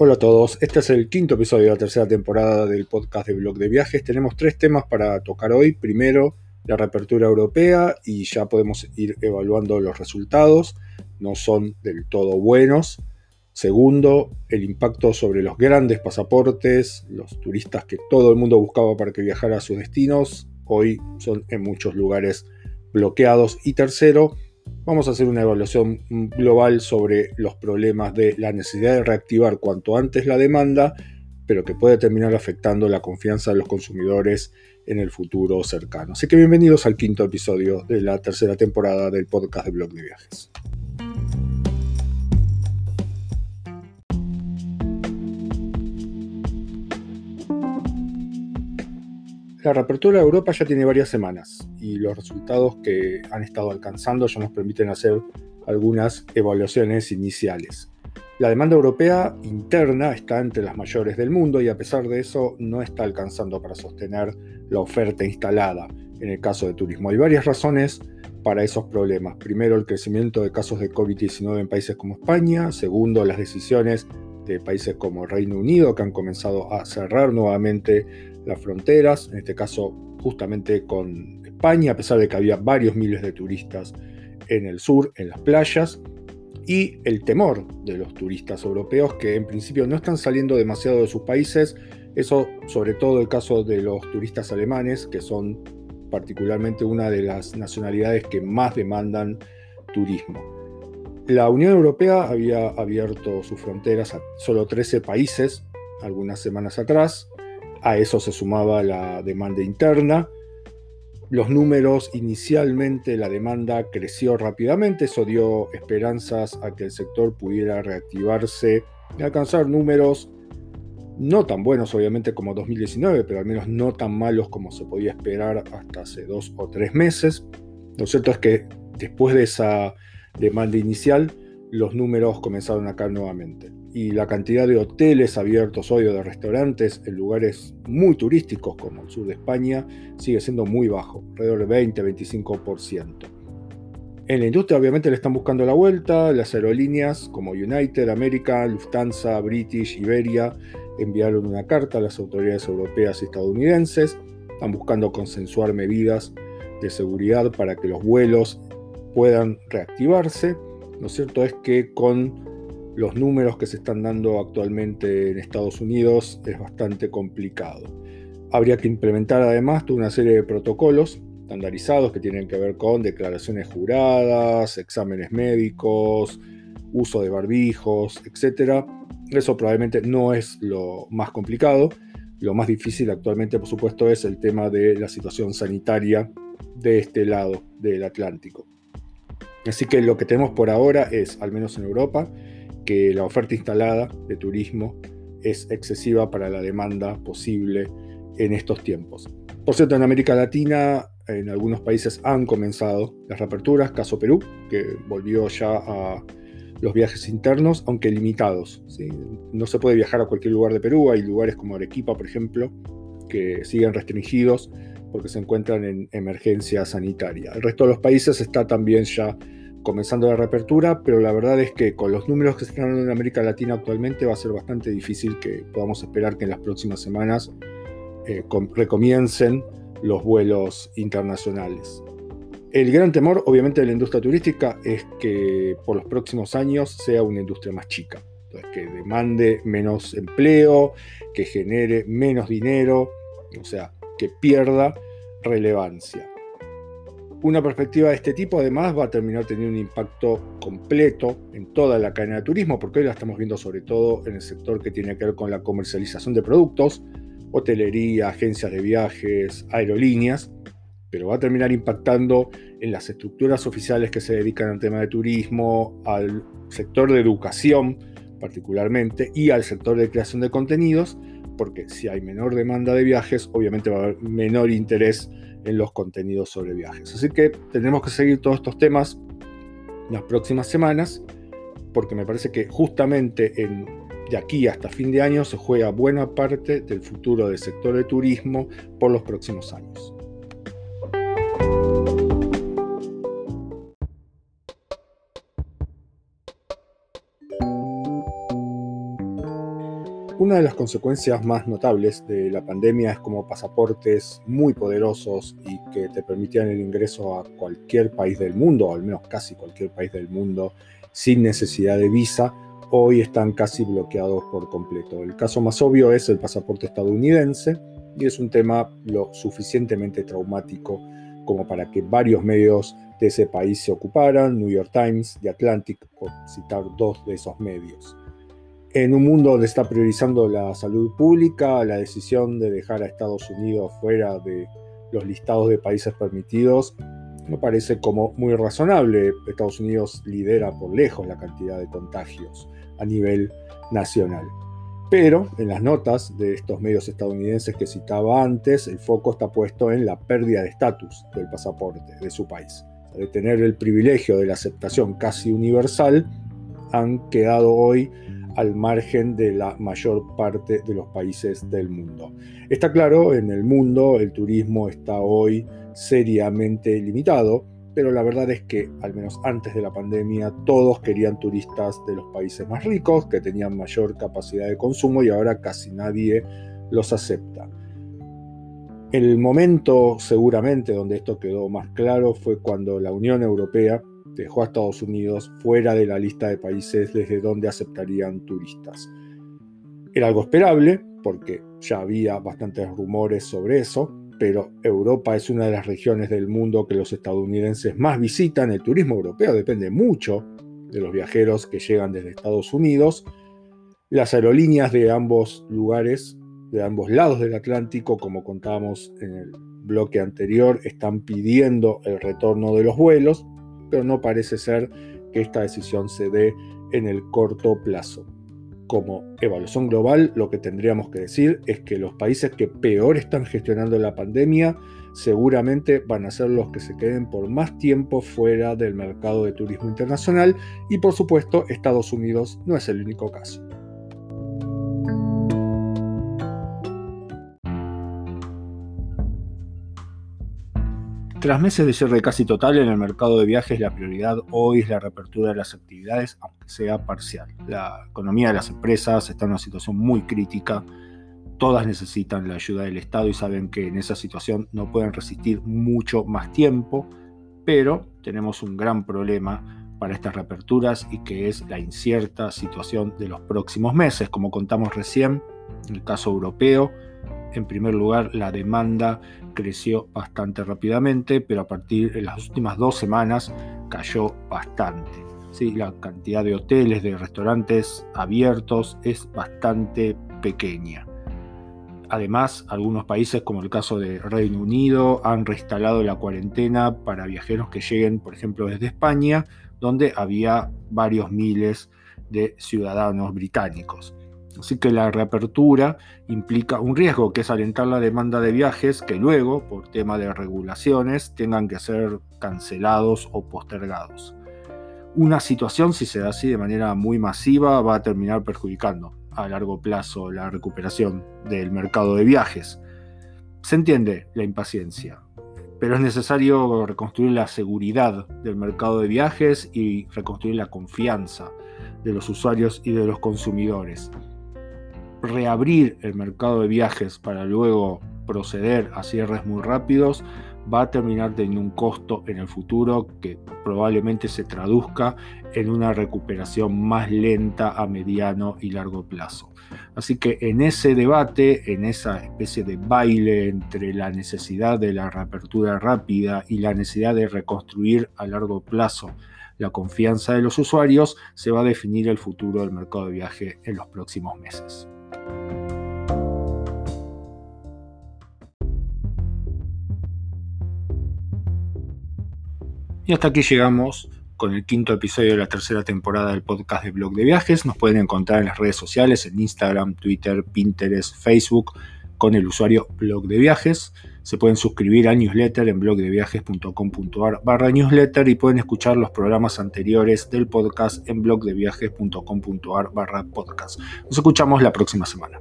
Hola a todos, este es el quinto episodio de la tercera temporada del podcast de Blog de Viajes. Tenemos tres temas para tocar hoy. Primero, la reapertura europea y ya podemos ir evaluando los resultados. No son del todo buenos. Segundo, el impacto sobre los grandes pasaportes, los turistas que todo el mundo buscaba para que viajara a sus destinos, hoy son en muchos lugares bloqueados. Y tercero, vamos a hacer una evaluación global sobre los problemas de la necesidad de reactivar cuanto antes la demanda, pero que puede terminar afectando la confianza de los consumidores en el futuro cercano. Así que bienvenidos al quinto episodio de la tercera temporada del podcast de Blog de Viajes. La reapertura de Europa ya tiene varias semanas y los resultados que han estado alcanzando ya nos permiten hacer algunas evaluaciones iniciales. La demanda europea interna está entre las mayores del mundo y a pesar de eso no está alcanzando para sostener la oferta instalada en el caso de turismo. Hay varias razones para esos problemas. Primero, el crecimiento de casos de COVID-19 en países como España. Segundo, las decisiones de países como Reino Unido que han comenzado a cerrar nuevamente las fronteras, en este caso justamente con España, a pesar de que había varios miles de turistas en el sur, en las playas, y el temor de los turistas europeos que en principio no están saliendo demasiado de sus países, eso sobre todo el caso de los turistas alemanes, que son particularmente una de las nacionalidades que más demandan turismo. La Unión Europea había abierto sus fronteras a solo 13 países algunas semanas atrás, a eso se sumaba la demanda interna. Los números inicialmente, la demanda creció rápidamente, eso dio esperanzas a que el sector pudiera reactivarse y alcanzar números no tan buenos obviamente como 2019, pero al menos no tan malos como se podía esperar hasta hace dos o tres meses. Lo cierto es que después de esa demanda inicial, los números comenzaron a caer nuevamente y la cantidad de hoteles abiertos hoy o de restaurantes en lugares muy turísticos como el sur de España sigue siendo muy bajo, alrededor de 20-25%. En la industria obviamente le están buscando la vuelta, las aerolíneas como United, American, Lufthansa, British, Iberia enviaron una carta a las autoridades europeas y estadounidenses, están buscando consensuar medidas de seguridad para que los vuelos puedan reactivarse. Lo cierto es que con los números que se están dando actualmente en Estados Unidos es bastante complicado. Habría que implementar además toda una serie de protocolos estandarizados que tienen que ver con declaraciones juradas, exámenes médicos, uso de barbijos, etc. Eso probablemente no es lo más complicado. Lo más difícil actualmente, por supuesto, es el tema de la situación sanitaria de este lado del Atlántico. Así que lo que tenemos por ahora es, al menos en Europa, que la oferta instalada de turismo es excesiva para la demanda posible en estos tiempos. Por cierto, en América Latina, en algunos países han comenzado las reaperturas, caso Perú, que volvió ya a los viajes internos, aunque limitados. No se puede viajar a cualquier lugar de Perú, hay lugares como Arequipa, por ejemplo, que siguen restringidos porque se encuentran en emergencia sanitaria. El resto de los países está también ya comenzando la reapertura, pero la verdad es que con los números que se están dando en América Latina actualmente va a ser bastante difícil que podamos esperar que en las próximas semanas eh, los vuelos internacionales. El gran temor, obviamente, de la industria turística es que por los próximos años sea una industria más chica, que demande menos empleo, que genere menos dinero, o sea, que pierda relevancia. Una perspectiva de este tipo además va a terminar teniendo un impacto completo en toda la cadena de turismo, porque hoy la estamos viendo sobre todo en el sector que tiene que ver con la comercialización de productos, hotelería, agencias de viajes, aerolíneas, pero va a terminar impactando en las estructuras oficiales que se dedican al tema de turismo, al sector de educación particularmente y al sector de creación de contenidos, porque si hay menor demanda de viajes, obviamente va a haber menor interés en los contenidos sobre viajes. Así que tenemos que seguir todos estos temas las próximas semanas, porque me parece que justamente en, de aquí hasta fin de año se juega buena parte del futuro del sector de turismo por los próximos años. Una de las consecuencias más notables de la pandemia es como pasaportes muy poderosos y que te permitían el ingreso a cualquier país del mundo, o al menos casi cualquier país del mundo, sin necesidad de visa, hoy están casi bloqueados por completo. El caso más obvio es el pasaporte estadounidense y es un tema lo suficientemente traumático como para que varios medios de ese país se ocuparan, New York Times, The Atlantic, por citar dos de esos medios. En un mundo donde está priorizando la salud pública, la decisión de dejar a Estados Unidos fuera de los listados de países permitidos me parece como muy razonable. Estados Unidos lidera por lejos la cantidad de contagios a nivel nacional. Pero en las notas de estos medios estadounidenses que citaba antes, el foco está puesto en la pérdida de estatus del pasaporte de su país. De tener el privilegio de la aceptación casi universal, han quedado hoy al margen de la mayor parte de los países del mundo. Está claro, en el mundo el turismo está hoy seriamente limitado, pero la verdad es que, al menos antes de la pandemia, todos querían turistas de los países más ricos, que tenían mayor capacidad de consumo y ahora casi nadie los acepta. El momento seguramente donde esto quedó más claro fue cuando la Unión Europea dejó a Estados Unidos fuera de la lista de países desde donde aceptarían turistas. Era algo esperable, porque ya había bastantes rumores sobre eso, pero Europa es una de las regiones del mundo que los estadounidenses más visitan. El turismo europeo depende mucho de los viajeros que llegan desde Estados Unidos. Las aerolíneas de ambos lugares, de ambos lados del Atlántico, como contábamos en el bloque anterior, están pidiendo el retorno de los vuelos pero no parece ser que esta decisión se dé en el corto plazo. Como evaluación global, lo que tendríamos que decir es que los países que peor están gestionando la pandemia seguramente van a ser los que se queden por más tiempo fuera del mercado de turismo internacional y por supuesto Estados Unidos no es el único caso. Tras meses de cierre casi total en el mercado de viajes, la prioridad hoy es la reapertura de las actividades, aunque sea parcial. La economía de las empresas está en una situación muy crítica. Todas necesitan la ayuda del Estado y saben que en esa situación no pueden resistir mucho más tiempo, pero tenemos un gran problema para estas reaperturas y que es la incierta situación de los próximos meses. Como contamos recién, en el caso europeo, en primer lugar, la demanda creció bastante rápidamente, pero a partir de las últimas dos semanas cayó bastante. ¿sí? La cantidad de hoteles, de restaurantes abiertos es bastante pequeña. Además, algunos países, como el caso de Reino Unido, han reinstalado la cuarentena para viajeros que lleguen, por ejemplo, desde España, donde había varios miles de ciudadanos británicos. Así que la reapertura implica un riesgo, que es alentar la demanda de viajes que luego, por tema de regulaciones, tengan que ser cancelados o postergados. Una situación, si se da así de manera muy masiva, va a terminar perjudicando a largo plazo la recuperación del mercado de viajes. Se entiende la impaciencia, pero es necesario reconstruir la seguridad del mercado de viajes y reconstruir la confianza de los usuarios y de los consumidores reabrir el mercado de viajes para luego proceder a cierres muy rápidos va a terminar teniendo un costo en el futuro que probablemente se traduzca en una recuperación más lenta a mediano y largo plazo. Así que en ese debate, en esa especie de baile entre la necesidad de la reapertura rápida y la necesidad de reconstruir a largo plazo la confianza de los usuarios, se va a definir el futuro del mercado de viaje en los próximos meses. Y hasta aquí llegamos con el quinto episodio de la tercera temporada del podcast de Blog de Viajes. Nos pueden encontrar en las redes sociales, en Instagram, Twitter, Pinterest, Facebook, con el usuario Blog de Viajes. Se pueden suscribir al newsletter en blogdeviajes.com.ar barra newsletter y pueden escuchar los programas anteriores del podcast en blogdeviajes.com.ar barra podcast. Nos escuchamos la próxima semana.